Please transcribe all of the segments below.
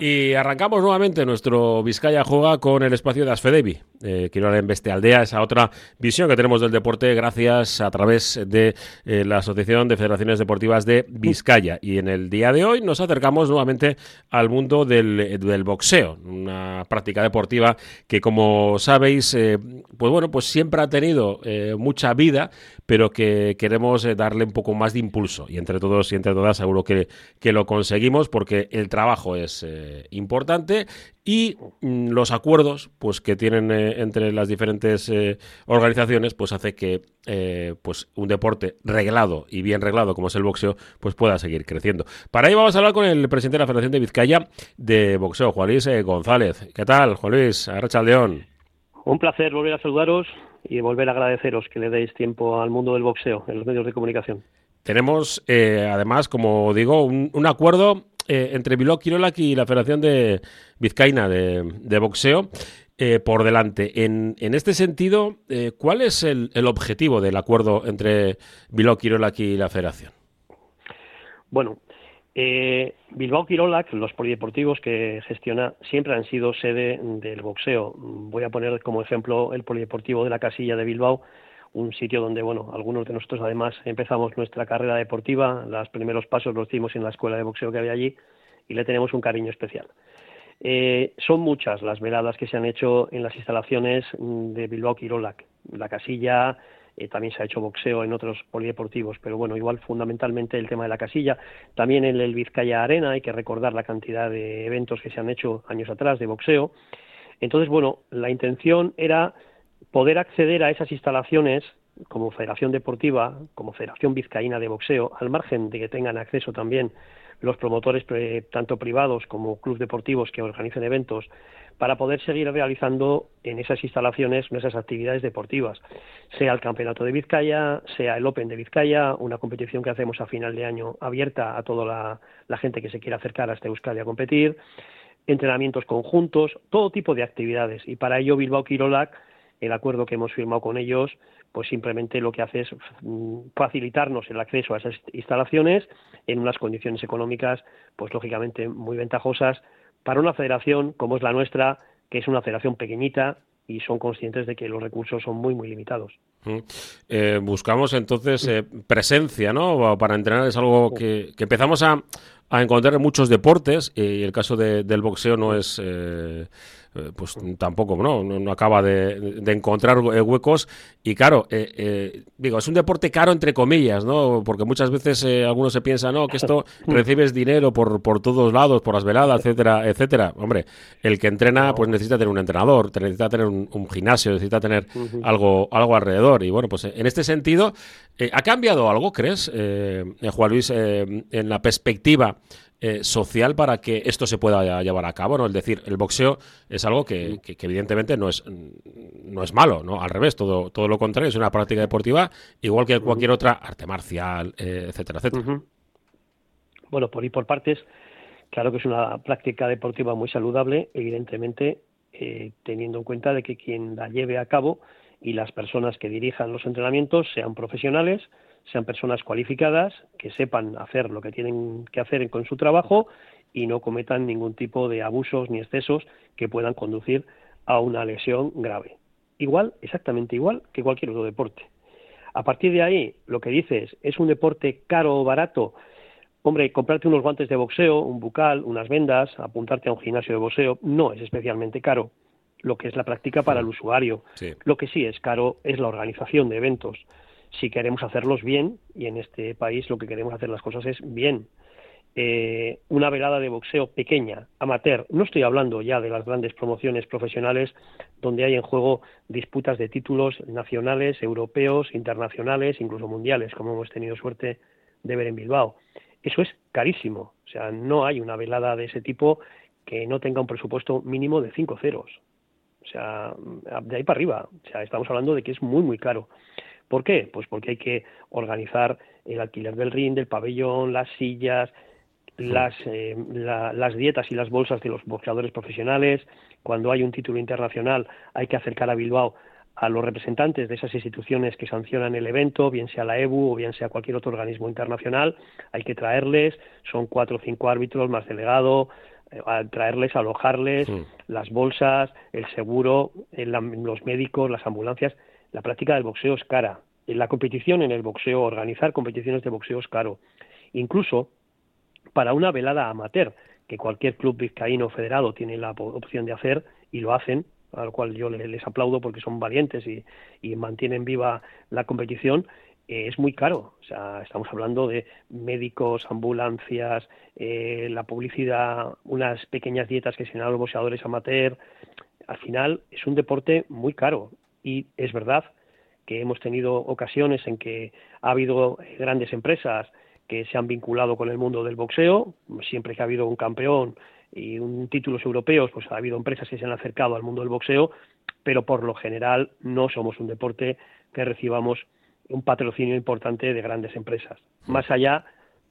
Y arrancamos nuevamente nuestro Vizcaya Juega con el espacio de Asfedevi. Eh, quiero en Aldea, esa otra visión que tenemos del deporte gracias a través de eh, la Asociación de Federaciones Deportivas de Vizcaya. Y en el día de hoy nos acercamos nuevamente al mundo del, boxeo, una práctica deportiva que como sabéis, eh, pues bueno, pues siempre ha tenido eh, mucha vida, pero que queremos darle un poco más de impulso. Y entre todos y entre todas seguro que, que lo conseguimos porque el trabajo es importante y mm, los acuerdos pues que tienen eh, entre las diferentes eh, organizaciones pues hace que eh, pues un deporte reglado y bien reglado como es el boxeo pues pueda seguir creciendo. Para ello vamos a hablar con el presidente de la Federación de Vizcaya de boxeo Juan Luis González. ¿qué tal Juan Luis? Arracha León. Un placer volver a saludaros y volver a agradeceros que le deis tiempo al mundo del boxeo en los medios de comunicación. Tenemos además como digo un acuerdo eh, entre Bilbao Quirolac y la Federación de Vizcaína de, Boxeo eh, por delante. En, este sentido, eh, ¿cuál es el, objetivo del acuerdo entre Bilbao Quirolac y la Federación? Bueno, Bilbao Quirolac, los polideportivos que gestiona, siempre han sido sede del boxeo. Voy a poner como ejemplo el polideportivo de la Casilla de Bilbao, un sitio donde, bueno, algunos de nosotros además empezamos nuestra carrera deportiva, los primeros pasos los hicimos en la escuela de boxeo que había allí y le tenemos un cariño especial. Eh, son muchas las veladas que se han hecho en las instalaciones mm, de Bilbao Quirolac. La casilla, eh, también se ha hecho boxeo en otros polideportivos, pero bueno, igual fundamentalmente el tema de la casilla. También en el Vizcaya Arena hay que recordar la cantidad de eventos que se han hecho años atrás de boxeo. Entonces, bueno, la intención era poder acceder a esas instalaciones como Federación Deportiva, como Federación Vizcaína de Boxeo, al margen de que tengan acceso también los promotores tanto privados como clubes deportivos que organicen eventos, para poder seguir realizando en esas instalaciones nuestras actividades deportivas, sea el Campeonato de Vizcaya, sea el Open de Vizcaya, una competición que hacemos a final de año abierta a toda la, gente que se quiera acercar a este Euskadi a competir, entrenamientos conjuntos, todo tipo de actividades. Y para ello Bilbao Quirolac el acuerdo que hemos firmado con ellos, pues simplemente lo que hace es mm, facilitarnos el acceso a esas instalaciones en unas condiciones económicas, pues lógicamente muy ventajosas para una federación como es la nuestra, que es una federación pequeñita y son conscientes de que los recursos son muy, muy limitados. Eh, buscamos entonces eh, presencia, ¿no? Para entrenar es algo que, empezamos a, encontrar en muchos deportes y el caso del boxeo no es... Eh, pues tampoco no, no, acaba de, encontrar eh, huecos. Y claro, eh, digo, es un deporte caro entre comillas, ¿no? Porque muchas veces algunos se piensa, no, que esto recibes dinero por, por todos lados, por las veladas, etcétera, etcétera. Hombre, el que entrena, pues necesita tener un entrenador, necesita tener un, gimnasio, necesita tener algo, algo alrededor. Y bueno, pues en este sentido, ¿ha cambiado algo, crees, Juan Luis, en la perspectiva eh, social para que esto se pueda llevar a cabo, ¿no? Es decir, el boxeo es algo que, evidentemente no es, no es malo, ¿no? Al revés, todo, todo lo contrario, es una práctica deportiva igual que cualquier otra arte marcial, eh, etcétera, etcétera. Bueno, por ir por partes, claro que es una práctica deportiva muy saludable, evidentemente, eh, teniendo en cuenta de que quien la lleve a cabo y las personas que dirijan los entrenamientos sean profesionales, sean personas cualificadas, que sepan hacer lo que tienen que hacer con su trabajo y no cometan ningún tipo de abusos ni excesos que puedan conducir a una lesión grave. Igual, exactamente igual que cualquier otro deporte. A partir de ahí, lo que dices, ¿es un deporte caro o barato? Hombre, comprarte unos guantes de boxeo, un bucal, unas vendas, apuntarte a un gimnasio de boxeo, no es especialmente caro lo que es la práctica para el usuario. Lo que sí es caro es la organización de eventos si queremos hacerlos bien, y en este país lo que queremos hacer las cosas es bien. Eh, una velada de boxeo pequeña, amateur, no estoy hablando ya de las grandes promociones profesionales donde hay en juego disputas de títulos nacionales, europeos, internacionales, incluso mundiales, como hemos tenido suerte de ver en Bilbao. Eso es carísimo, o sea, no hay una velada de ese tipo que no tenga un presupuesto mínimo de cinco ceros. O sea, de ahí para arriba. O sea, estamos hablando de que es muy, muy caro. ¿Por qué? Pues porque hay que organizar el alquiler del ring, del pabellón, las sillas, las, eh, las dietas y las bolsas de los boxeadores profesionales. Cuando hay un título internacional hay que acercar a Bilbao a los representantes de esas instituciones que sancionan el evento, bien sea la EBU o bien sea cualquier otro organismo internacional, hay que traerles, son cuatro o cinco árbitros más delegado, traerles, alojarles, las bolsas, el seguro, los médicos, las ambulancias. La práctica del boxeo es cara. La competición en el boxeo, organizar competiciones de boxeo es caro. Incluso para una velada amateur, que cualquier club vizcaíno federado tiene la opción de hacer y lo hacen, a lo cual yo les aplaudo porque son valientes y, y mantienen viva la competición, eh, es muy caro. O sea, estamos hablando de médicos, ambulancias, eh, la publicidad, unas pequeñas dietas que se dan a los boxeadores amateur. Al final es un deporte muy caro y es verdad que hemos tenido ocasiones en que ha habido grandes empresas que se han vinculado con el mundo del boxeo, siempre que ha habido un campeón y un títulos europeos, pues ha habido empresas que se han acercado al mundo del boxeo, pero por lo general no somos un deporte que recibamos un patrocinio importante de grandes empresas. Más allá,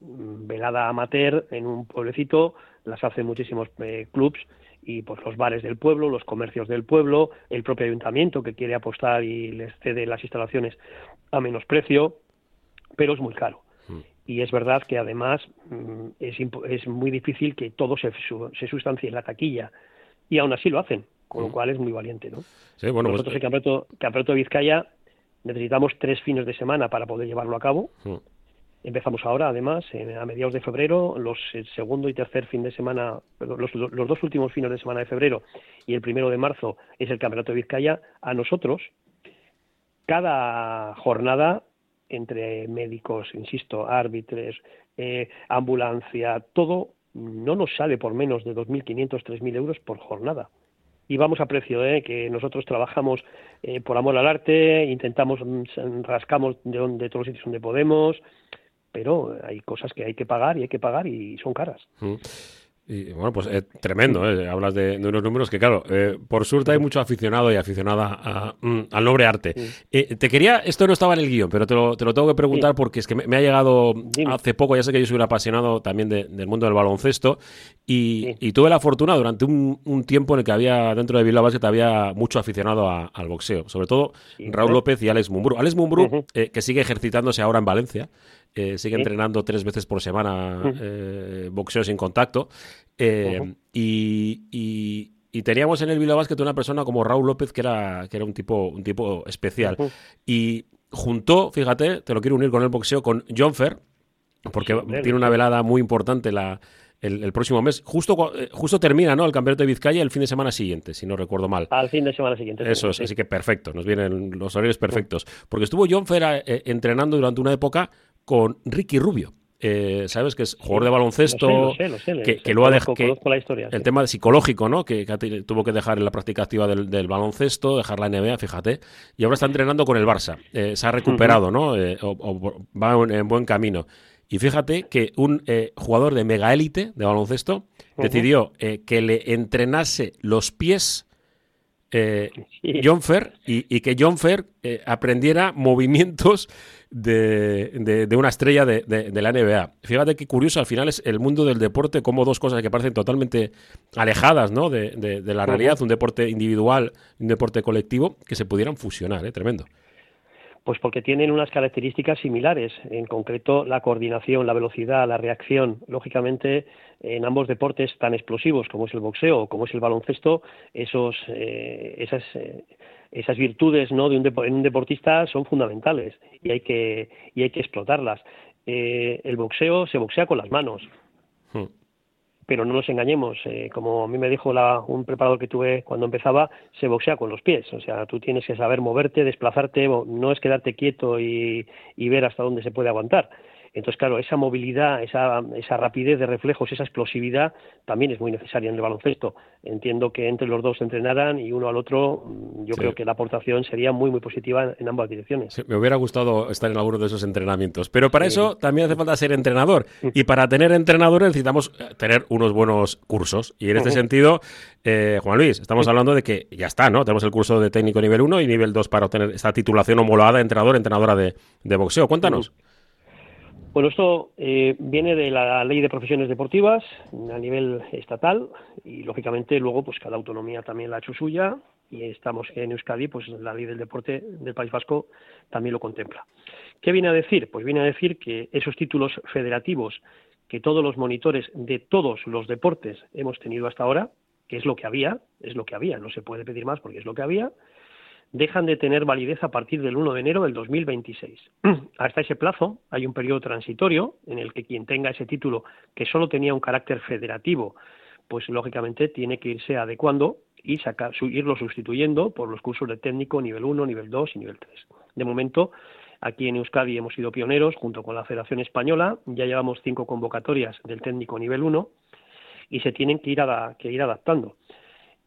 mm, velada amateur en un pueblecito, las hacen muchísimos eh, clubs y pues los bares del pueblo, los comercios del pueblo, el propio ayuntamiento que quiere apostar y les cede las instalaciones a menos precio, pero es muy caro. Mm. Y es verdad que además mm, es, es muy difícil que todo se, se sustancie en la taquilla y aún así lo hacen, con lo cual es muy valiente, ¿no? Sí, bueno, pues Nosotros pues... el campeonato de Vizcaya necesitamos tres fines de semana para poder llevarlo a cabo. Empezamos ahora, además, a mediados de febrero, los segundo y tercer fin de semana, los, los, dos últimos fines de semana de febrero y el primero de marzo es el Campeonato de Vizcaya. A nosotros, cada jornada, entre médicos, insisto, árbitros, eh, ambulancia, todo, no nos sale por menos de 2.500, 3.000 euros por jornada y vamos a precio, ¿eh? que nosotros trabajamos eh, por amor al arte, intentamos, mm, rascamos de, donde, todos los sitios donde podemos, pero hay cosas que hay que pagar y hay que pagar y son caras. Mm. Y bueno, pues es tremendo, ¿eh? hablas de, unos números que, claro, eh, por suerte hay mucho aficionado y aficionada mm, al noble arte. Eh, te quería, esto no estaba en el guion, pero te lo, te lo tengo que preguntar porque es que me, ha llegado hace poco, ya sé que yo soy un apasionado también del mundo del baloncesto y, tuve la fortuna durante un, tiempo en el que había dentro de Bilbao que había mucho aficionado al boxeo, sobre todo Raúl López y Alex Mumbrú. Alex Mumbrú, que sigue ejercitándose ahora en Valencia, eh, sigue entrenando tres veces por semana eh, boxeo sin contacto. Eh, y, teníamos en el Bilbao Basket una persona como Raúl López, que era, que era un, tipo, un tipo especial. Y juntó, fíjate, te lo quiero unir con el boxeo, con John Fer, porque tiene una velada muy importante la, el, próximo mes. Justo, justo termina ¿no? el campeonato de Vizcaya el fin de semana siguiente, si no recuerdo mal. Al fin de semana siguiente. Eso es, así que perfecto, nos vienen los horarios perfectos. Porque estuvo John Fer entrenando durante una época con Ricky Rubio. Eh, ¿Sabes? Que es jugador de baloncesto. que, lo ha dejado. El tema psicológico, ¿no? Que, tuvo que dejar en la práctica activa del, baloncesto, dejar la NBA, fíjate. Y ahora está entrenando con el Barça. Eh, se ha recuperado, ¿no? Eh, o, va en, buen camino. Y fíjate que un jugador de mega élite de baloncesto decidió que le entrenase los pies John Fer y, que John Fer aprendiera movimientos de, una estrella de, la NBA. Fíjate qué curioso, al final es el mundo del deporte, como dos cosas que parecen totalmente alejadas ¿no? de, la realidad, un deporte individual, un deporte colectivo, que se pudieran fusionar, ¿eh? tremendo. Pues porque tienen unas características similares, en concreto la coordinación, la velocidad, la reacción. Lógicamente, en ambos deportes tan explosivos como es el boxeo o como es el baloncesto, esos, eh, esas, eh, esas virtudes ¿no? de un en un deportista son fundamentales y hay que, y hay que explotarlas. Eh, el boxeo se boxea con las manos, hmm. Pero no nos engañemos, eh, como a mí me dijo la, un preparador que tuve cuando empezaba, se boxea con los pies, o sea, tú tienes que saber moverte, desplazarte, no es quedarte quieto y, y ver hasta dónde se puede aguantar. Entonces, claro, esa movilidad, esa, esa rapidez de reflejos, esa explosividad también es muy necesaria en el baloncesto. Entiendo que entre los dos se entrenaran y uno al otro, mm, yo creo que la aportación sería muy, muy positiva en, ambas direcciones. me hubiera gustado estar en alguno de esos entrenamientos, pero para eso también hace falta ser entrenador. Y para tener entrenadores necesitamos eh, tener unos buenos cursos. Y en este sentido, eh, Juan Luis, estamos hablando de que ya está, ¿no? Tenemos el curso de técnico nivel 1 y nivel 2 para obtener esta titulación homologada de entrenador, entrenadora de, de boxeo. Cuéntanos. Bueno, esto eh, viene de la ley de profesiones deportivas a nivel estatal y lógicamente luego pues cada autonomía también la ha hecho suya y estamos en Euskadi, pues la ley del deporte del País Vasco también lo contempla. ¿Qué viene a decir? Pues viene a decir que esos títulos federativos que todos los monitores de todos los deportes hemos tenido hasta ahora, que es lo que había, es lo que había, no se puede pedir más porque es lo que había, dejan de tener validez a partir del 1 de enero del 2026. Hasta ese plazo hay un periodo transitorio en el que quien tenga ese título que solo tenía un carácter federativo, pues lógicamente tiene que irse adecuando y sacar, irlo sustituyendo por los cursos de técnico nivel 1, nivel 2 y nivel 3. De momento, aquí en Euskadi hemos sido pioneros junto con la Federación Española, ya llevamos cinco convocatorias del técnico nivel 1 y se tienen que ir, adaptando.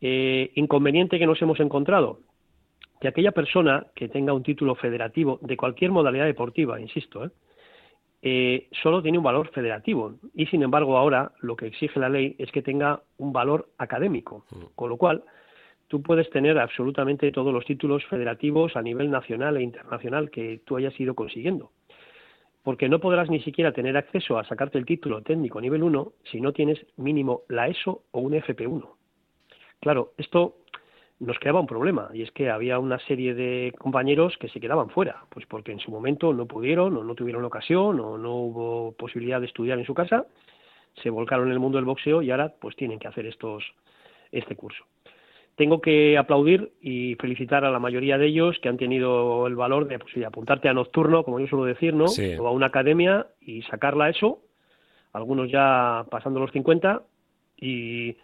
Eh, inconveniente que nos hemos encontrado, que aquella persona que tenga un título federativo de cualquier modalidad deportiva, insisto, ¿eh? Eh, solo tiene un valor federativo y sin embargo ahora lo que exige la ley es que tenga un valor académico, mm. con lo cual tú puedes tener absolutamente todos los títulos federativos a nivel nacional e internacional que tú hayas ido consiguiendo. Porque no podrás ni siquiera tener acceso a sacarte el título técnico nivel 1 si no tienes mínimo la ESO o un FP1. Claro, esto nos creaba un problema y es que había una serie de compañeros que se quedaban fuera, pues porque en su momento no pudieron o no tuvieron ocasión o no hubo posibilidad de estudiar en su casa, se volcaron en el mundo del boxeo y ahora pues tienen que hacer estos este curso. Tengo que aplaudir y felicitar a la mayoría de ellos que han tenido el valor de, pues, apuntarte a nocturno, como yo suelo decir, ¿no? O a una academia y sacarla eso, algunos ya pasando los 50 y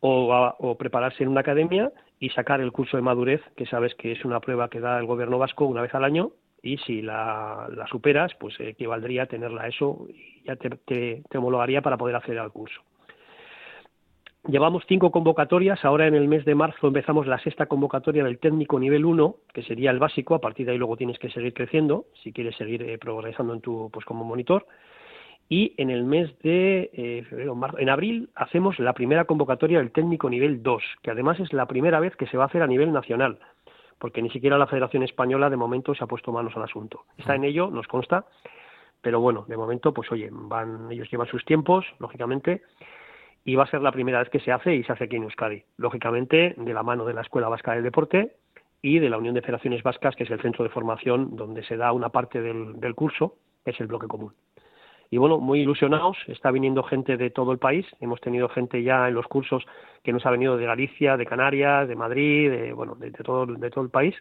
o, o prepararse en una academia y sacar el curso de madurez, que sabes que es una prueba que da el gobierno vasco una vez al año y si la, superas, pues equivaldría a tenerla eso y ya te, te, homologaría para poder acceder al curso. Llevamos cinco convocatorias, ahora en el mes de marzo empezamos la sexta convocatoria del técnico nivel 1, que sería el básico, a partir de ahí luego tienes que seguir creciendo, si quieres seguir eh, progresando en tu, pues como monitor y en el mes de eh, febrero, marzo, en abril hacemos la primera convocatoria del técnico nivel 2, que además es la primera vez que se va a hacer a nivel nacional, porque ni siquiera la Federación Española de momento se ha puesto manos al asunto. Está en ello, nos consta, pero bueno, de momento, pues oye, van, ellos llevan sus tiempos, lógicamente, y va a ser la primera vez que se hace y se hace aquí en Euskadi, lógicamente de la mano de la Escuela Vasca del Deporte y de la Unión de Federaciones Vascas, que es el centro de formación donde se da una parte del curso, que es el bloque común y bueno, muy ilusionados, está viniendo gente de todo el país, hemos tenido gente ya en los cursos que nos ha venido de Galicia, de Canarias, de Madrid, de, bueno, de, todo, de todo el país,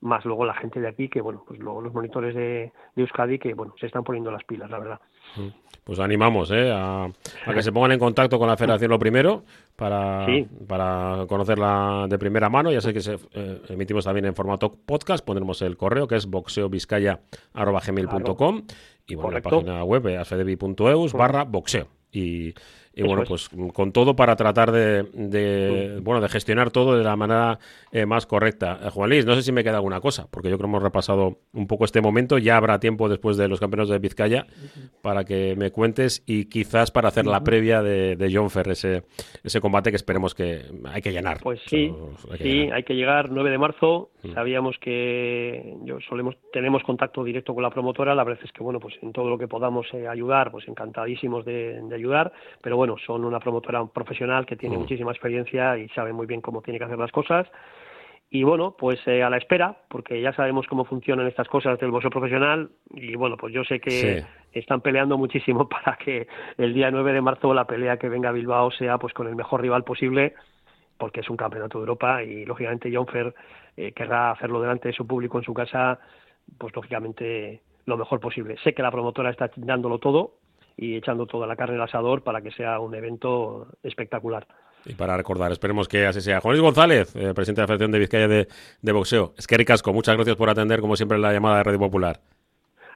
más luego la gente de aquí, que bueno, pues luego los monitores de, de Euskadi, que bueno, se están poniendo las pilas, la verdad. Mm. Pues animamos ¿eh? a, que se pongan en contacto con la federación lo primero para, para conocerla de primera mano. Ya sé que se, eh, emitimos también en formato podcast, pondremos el correo que es boxeovizcaya.gmail.com y bueno, la página web asfedevi.eus barra boxeo. Y y bueno, pues con todo para tratar de, bueno de gestionar todo de la manera eh, más correcta. Eh, Juan Luis, no sé si me queda alguna cosa, porque yo creo que hemos repasado un poco este momento. Ya habrá tiempo después de los campeonatos de Vizcaya para que me cuentes y quizás para hacer la previa de, de John Fer, ese, ese combate que esperemos que hay que llenar. Pues sí, hay que sí, hay que llegar 9 de marzo. Sabíamos que yo solemos tenemos contacto directo con la promotora. La verdad es que bueno, pues en todo lo que podamos eh, ayudar, pues encantadísimos de, de ayudar. Pero bueno, son una promotora profesional que tiene mm. muchísima experiencia y sabe muy bien cómo tiene que hacer las cosas. Y bueno, pues eh, a la espera, porque ya sabemos cómo funcionan estas cosas del boxeo profesional. Y bueno, pues yo sé que están peleando muchísimo para que el día 9 de marzo la pelea que venga a Bilbao sea pues con el mejor rival posible, porque es un campeonato de Europa y lógicamente John Fer eh, querrá hacerlo delante de su público en su casa, pues lógicamente lo mejor posible. Sé que la promotora está dándolo todo, y echando toda la carne al asador para que sea un evento espectacular. Y para recordar, esperemos que así sea. Juan Luis González, eh, presidente de la Federación de Vizcaya de, de Boxeo. Es que ricasco, muchas gracias por atender, como siempre, la llamada de Radio Popular.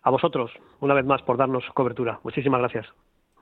A vosotros, una vez más, por darnos cobertura. Muchísimas gracias.